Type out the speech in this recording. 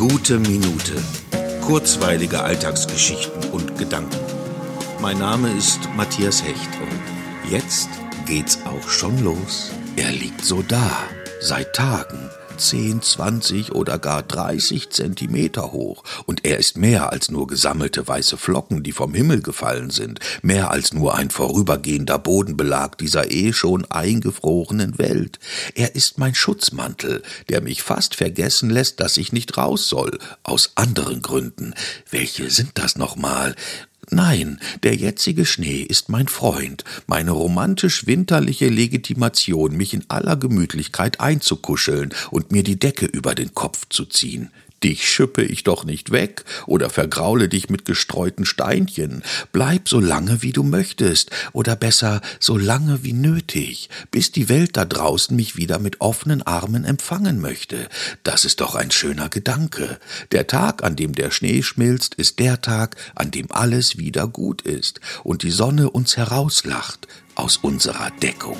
Gute Minute. Kurzweilige Alltagsgeschichten und Gedanken. Mein Name ist Matthias Hecht und jetzt geht's auch schon los. Er liegt so da, seit Tagen 10, 20 oder gar 30 Zentimeter hoch. Und er ist mehr als nur gesammelte weiße Flocken, die vom Himmel gefallen sind, mehr als nur ein vorübergehender Bodenbelag dieser eh schon eingefrorenen Welt. Er ist mein Schutzmantel, der mich fast vergessen lässt, dass ich nicht raus soll, aus anderen Gründen. Welche sind das nochmal? Nein, der jetzige Schnee ist mein Freund, meine romantisch-winterliche Legitimation, mich in aller Gemütlichkeit einzukuscheln und mir die Decke über den Kopf zu ziehen. Dich schüppe ich doch nicht weg oder vergraule dich mit gestreuten Steinchen. Bleib so lange, wie du möchtest, oder besser so lange wie nötig, bis die Welt da draußen mich wieder mit offenen Armen empfangen möchte. Das ist doch ein schöner Gedanke. Der Tag, an dem der Schnee schmilzt, ist der Tag, an dem alles wieder gut ist und die Sonne uns herauslacht aus unserer Deckung.